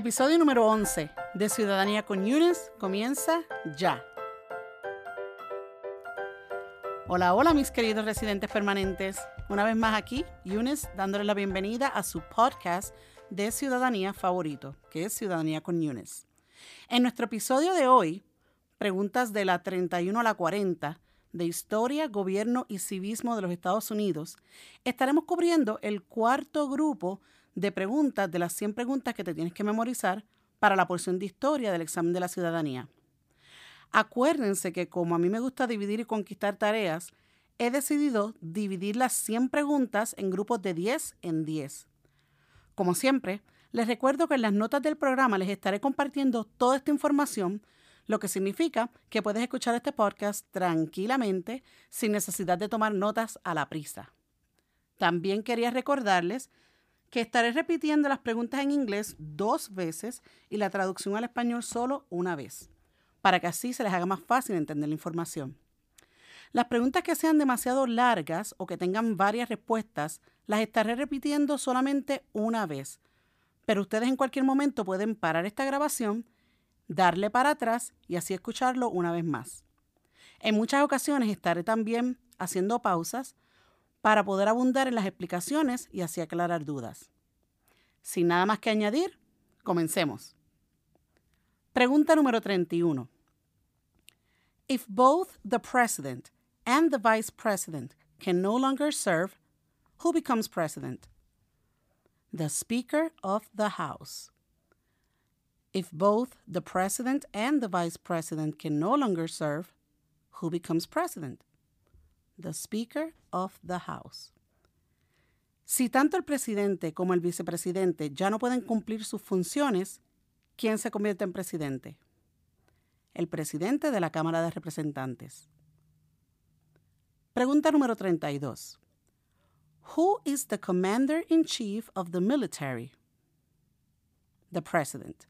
Episodio número 11 de Ciudadanía con Yunes comienza ya. Hola, hola mis queridos residentes permanentes. Una vez más aquí, Yunes dándoles la bienvenida a su podcast de ciudadanía favorito, que es Ciudadanía con Yunes. En nuestro episodio de hoy, preguntas de la 31 a la 40 de Historia, Gobierno y Civismo de los Estados Unidos, estaremos cubriendo el cuarto grupo de preguntas de las 100 preguntas que te tienes que memorizar para la porción de historia del examen de la ciudadanía. Acuérdense que como a mí me gusta dividir y conquistar tareas, he decidido dividir las 100 preguntas en grupos de 10 en 10. Como siempre, les recuerdo que en las notas del programa les estaré compartiendo toda esta información, lo que significa que puedes escuchar este podcast tranquilamente sin necesidad de tomar notas a la prisa. También quería recordarles que estaré repitiendo las preguntas en inglés dos veces y la traducción al español solo una vez, para que así se les haga más fácil entender la información. Las preguntas que sean demasiado largas o que tengan varias respuestas, las estaré repitiendo solamente una vez, pero ustedes en cualquier momento pueden parar esta grabación, darle para atrás y así escucharlo una vez más. En muchas ocasiones estaré también haciendo pausas para poder abundar en las explicaciones y así aclarar dudas. Sin nada más que añadir, comencemos. Pregunta número 31. If both the president and the vice president can no longer serve, who becomes president? The Speaker of the House. If both the president and the vice president can no longer serve, who becomes president? The Speaker of the House. Si tanto el presidente como el vicepresidente ya no pueden cumplir sus funciones, ¿quién se convierte en presidente? El presidente de la Cámara de Representantes. Pregunta número 32. Who is the commander in chief of the military? The president.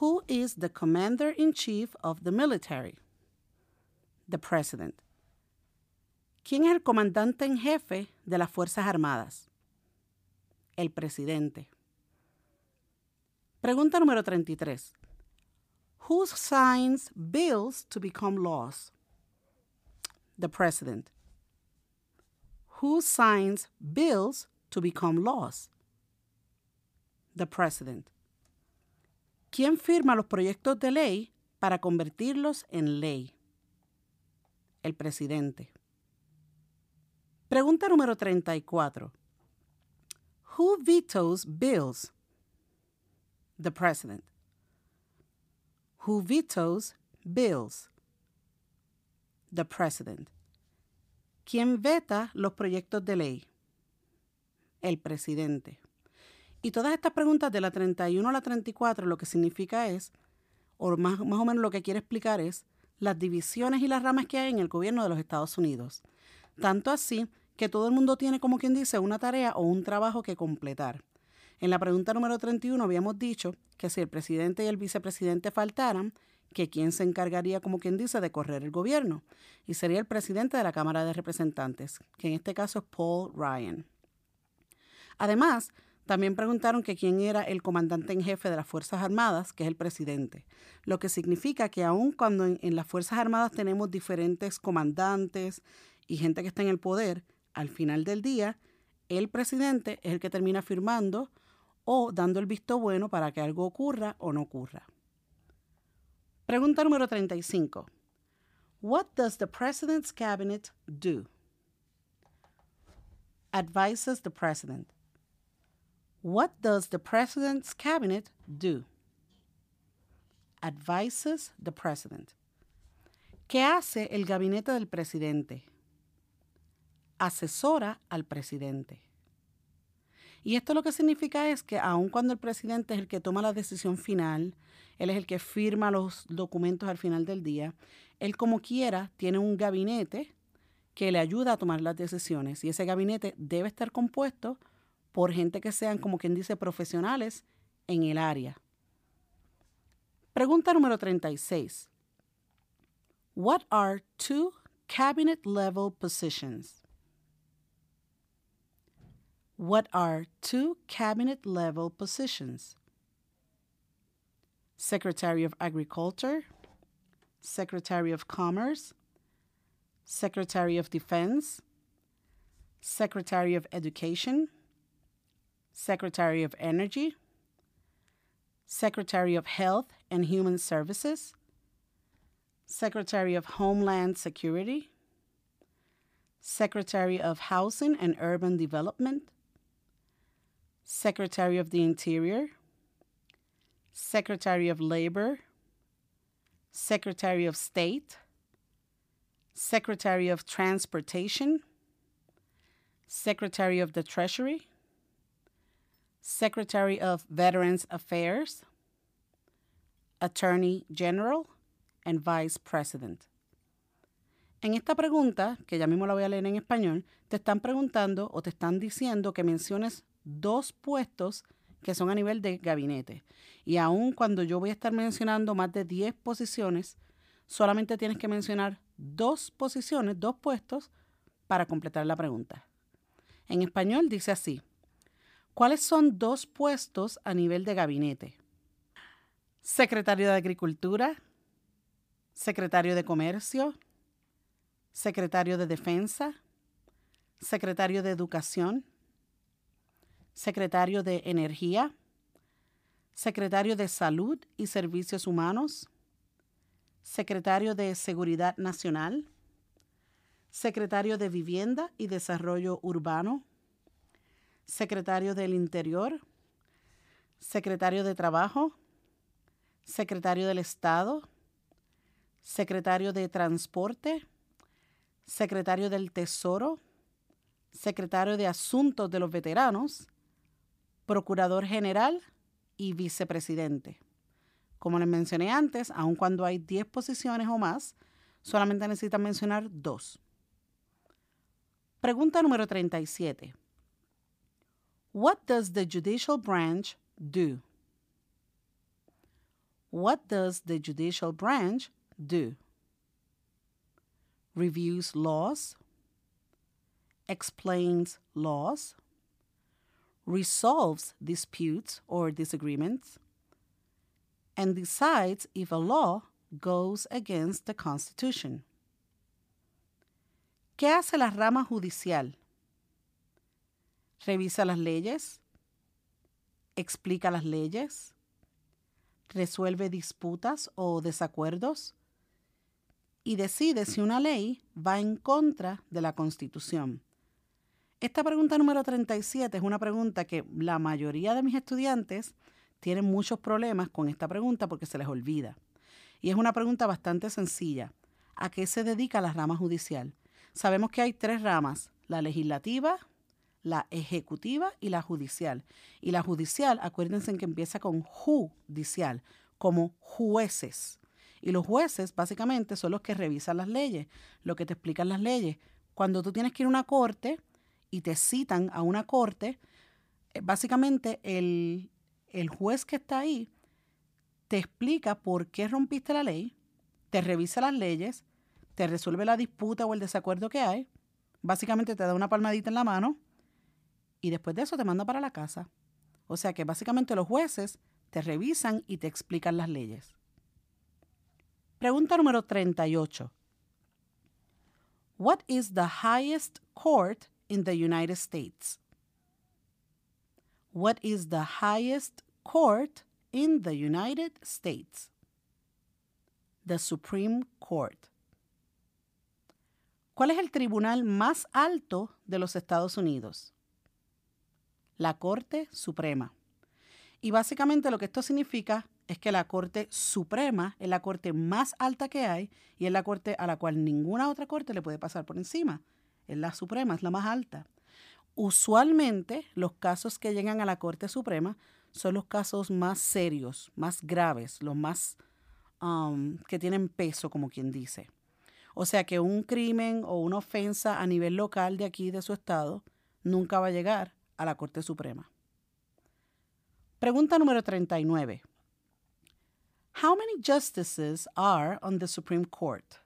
Who is the commander in chief of the military? The president. ¿Quién es el comandante en jefe de las Fuerzas Armadas? El presidente. Pregunta número 33. Who signs bills to become laws? The president. Who signs bills to become laws? The president. ¿Quién firma los proyectos de ley para convertirlos en ley? El presidente. Pregunta número 34. Who vetoes bills? The president. Who vetoes bills? The president. ¿Quién veta los proyectos de ley? El presidente. Y todas estas preguntas de la 31 a la 34 lo que significa es, o más, más o menos lo que quiere explicar es, las divisiones y las ramas que hay en el gobierno de los Estados Unidos. Tanto así que todo el mundo tiene, como quien dice, una tarea o un trabajo que completar. En la pregunta número 31 habíamos dicho que si el presidente y el vicepresidente faltaran, que quién se encargaría, como quien dice, de correr el gobierno. Y sería el presidente de la Cámara de Representantes, que en este caso es Paul Ryan. Además, también preguntaron que quién era el comandante en jefe de las Fuerzas Armadas, que es el presidente. Lo que significa que aun cuando en, en las Fuerzas Armadas tenemos diferentes comandantes y gente que está en el poder, al final del día, el presidente es el que termina firmando o dando el visto bueno para que algo ocurra o no ocurra. Pregunta número 35. What does the president's cabinet do? Advises the president. What does the president's cabinet do? Advises the president. ¿Qué hace el gabinete del presidente? Asesora al presidente. Y esto lo que significa es que aun cuando el presidente es el que toma la decisión final, él es el que firma los documentos al final del día, él como quiera tiene un gabinete que le ayuda a tomar las decisiones y ese gabinete debe estar compuesto por gente que sean, como quien dice, profesionales en el área. Pregunta número 36. What are two cabinet level positions? What are two cabinet level positions? Secretary of Agriculture, Secretary of Commerce, Secretary of Defense, Secretary of Education, Secretary of Energy, Secretary of Health and Human Services, Secretary of Homeland Security, Secretary of Housing and Urban Development, Secretary of the Interior, Secretary of Labor, Secretary of State, Secretary of Transportation, Secretary of the Treasury, Secretary of Veterans Affairs, Attorney General, and Vice President. En esta pregunta, que ya mismo la voy a leer en español, te están preguntando o te están diciendo que menciones dos puestos que son a nivel de gabinete. Y aun cuando yo voy a estar mencionando más de 10 posiciones, solamente tienes que mencionar dos posiciones, dos puestos, para completar la pregunta. En español dice así, ¿cuáles son dos puestos a nivel de gabinete? Secretario de Agricultura, Secretario de Comercio, Secretario de Defensa, Secretario de Educación, Secretario de Energía, Secretario de Salud y Servicios Humanos, Secretario de Seguridad Nacional, Secretario de Vivienda y Desarrollo Urbano, Secretario del Interior, Secretario de Trabajo, Secretario del Estado, Secretario de Transporte, Secretario del Tesoro, Secretario de Asuntos de los Veteranos, Procurador General y Vicepresidente. Como les mencioné antes, aun cuando hay 10 posiciones o más, solamente necesitan mencionar dos. Pregunta número 37. What does the judicial branch do? What does the judicial branch do? Reviews laws, explains laws, resolves disputes or disagreements, and decides if a law goes against the Constitution. ¿Qué hace la rama judicial? Revisa las leyes, explica las leyes, resuelve disputas o desacuerdos y decide si una ley va en contra de la Constitución. Esta pregunta número 37 es una pregunta que la mayoría de mis estudiantes tienen muchos problemas con esta pregunta porque se les olvida. Y es una pregunta bastante sencilla. ¿A qué se dedica la rama judicial? Sabemos que hay tres ramas, la legislativa, la ejecutiva y la judicial. Y la judicial, acuérdense que empieza con judicial, como jueces. Y los jueces básicamente son los que revisan las leyes, los que te explican las leyes. Cuando tú tienes que ir a una corte, y te citan a una corte, eh, básicamente el, el juez que está ahí te explica por qué rompiste la ley, te revisa las leyes, te resuelve la disputa o el desacuerdo que hay, básicamente te da una palmadita en la mano y después de eso te manda para la casa. O sea que básicamente los jueces te revisan y te explican las leyes. Pregunta número 38. What is the highest court in the United States? What is the highest court in the United States? The Supreme Court. ¿Cuál es el tribunal más alto de los Estados Unidos? La Corte Suprema. Y básicamente lo que esto significa es que la Corte Suprema es la corte más alta que hay y es la corte a la cual ninguna otra corte le puede pasar por encima la Suprema, es la más alta. Usualmente los casos que llegan a la Corte Suprema son los casos más serios, más graves, los más um, que tienen peso, como quien dice. O sea que un crimen o una ofensa a nivel local de aquí, de su estado, nunca va a llegar a la Corte Suprema. Pregunta número 39. How many justices are on the Supreme Court?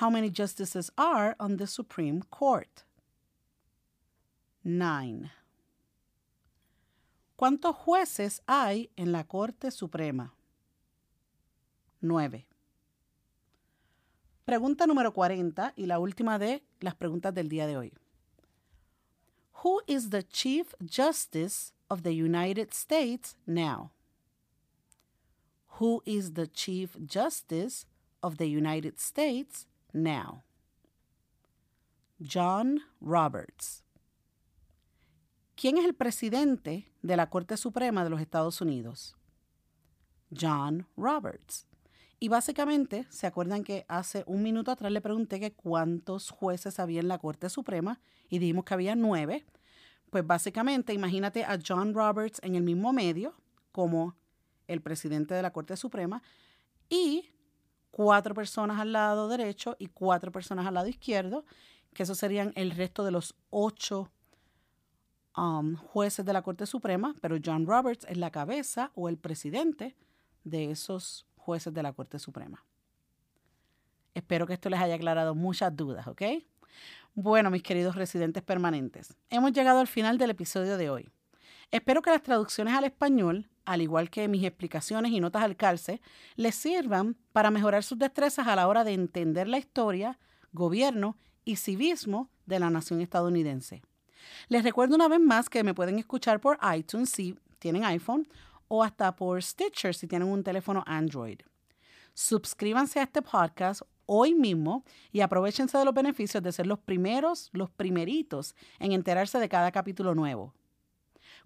How many justices are on the Supreme Court? Nine. ¿Cuántos jueces hay en la Corte Suprema? Nueve. Pregunta número 40 y la última de las preguntas del día de hoy. Who is the Chief Justice of the United States now? Who is the Chief Justice of the United States now? John Roberts. ¿Quién es el presidente de la Corte Suprema de los Estados Unidos? John Roberts. Y básicamente, ¿se acuerdan que hace un minuto atrás le pregunté que cuántos jueces había en la Corte Suprema y dijimos que había nueve? Pues básicamente, imagínate a John Roberts en el mismo medio como el presidente de la Corte Suprema y cuatro personas al lado derecho y cuatro personas al lado izquierdo, que esos serían el resto de los ocho Um, jueces de la Corte Suprema, pero John Roberts es la cabeza o el presidente de esos jueces de la Corte Suprema. Espero que esto les haya aclarado muchas dudas, ¿ok? Bueno, mis queridos residentes permanentes, hemos llegado al final del episodio de hoy. Espero que las traducciones al español, al igual que mis explicaciones y notas al calce, les sirvan para mejorar sus destrezas a la hora de entender la historia, gobierno y civismo de la nación estadounidense. Les recuerdo una vez más que me pueden escuchar por iTunes si tienen iPhone o hasta por Stitcher si tienen un teléfono Android. Suscríbanse a este podcast hoy mismo y aprovechense de los beneficios de ser los primeros, los primeritos en enterarse de cada capítulo nuevo.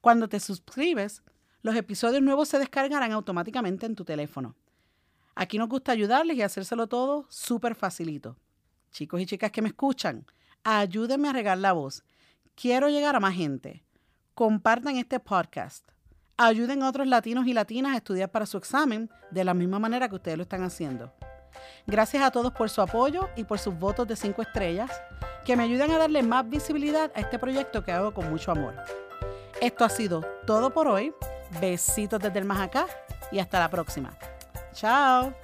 Cuando te suscribes, los episodios nuevos se descargarán automáticamente en tu teléfono. Aquí nos gusta ayudarles y hacérselo todo súper facilito. Chicos y chicas que me escuchan, ayúdenme a regar la voz Quiero llegar a más gente. Compartan este podcast. Ayuden a otros latinos y latinas a estudiar para su examen de la misma manera que ustedes lo están haciendo. Gracias a todos por su apoyo y por sus votos de 5 estrellas, que me ayudan a darle más visibilidad a este proyecto que hago con mucho amor. Esto ha sido todo por hoy. Besitos desde el más acá y hasta la próxima. Chao.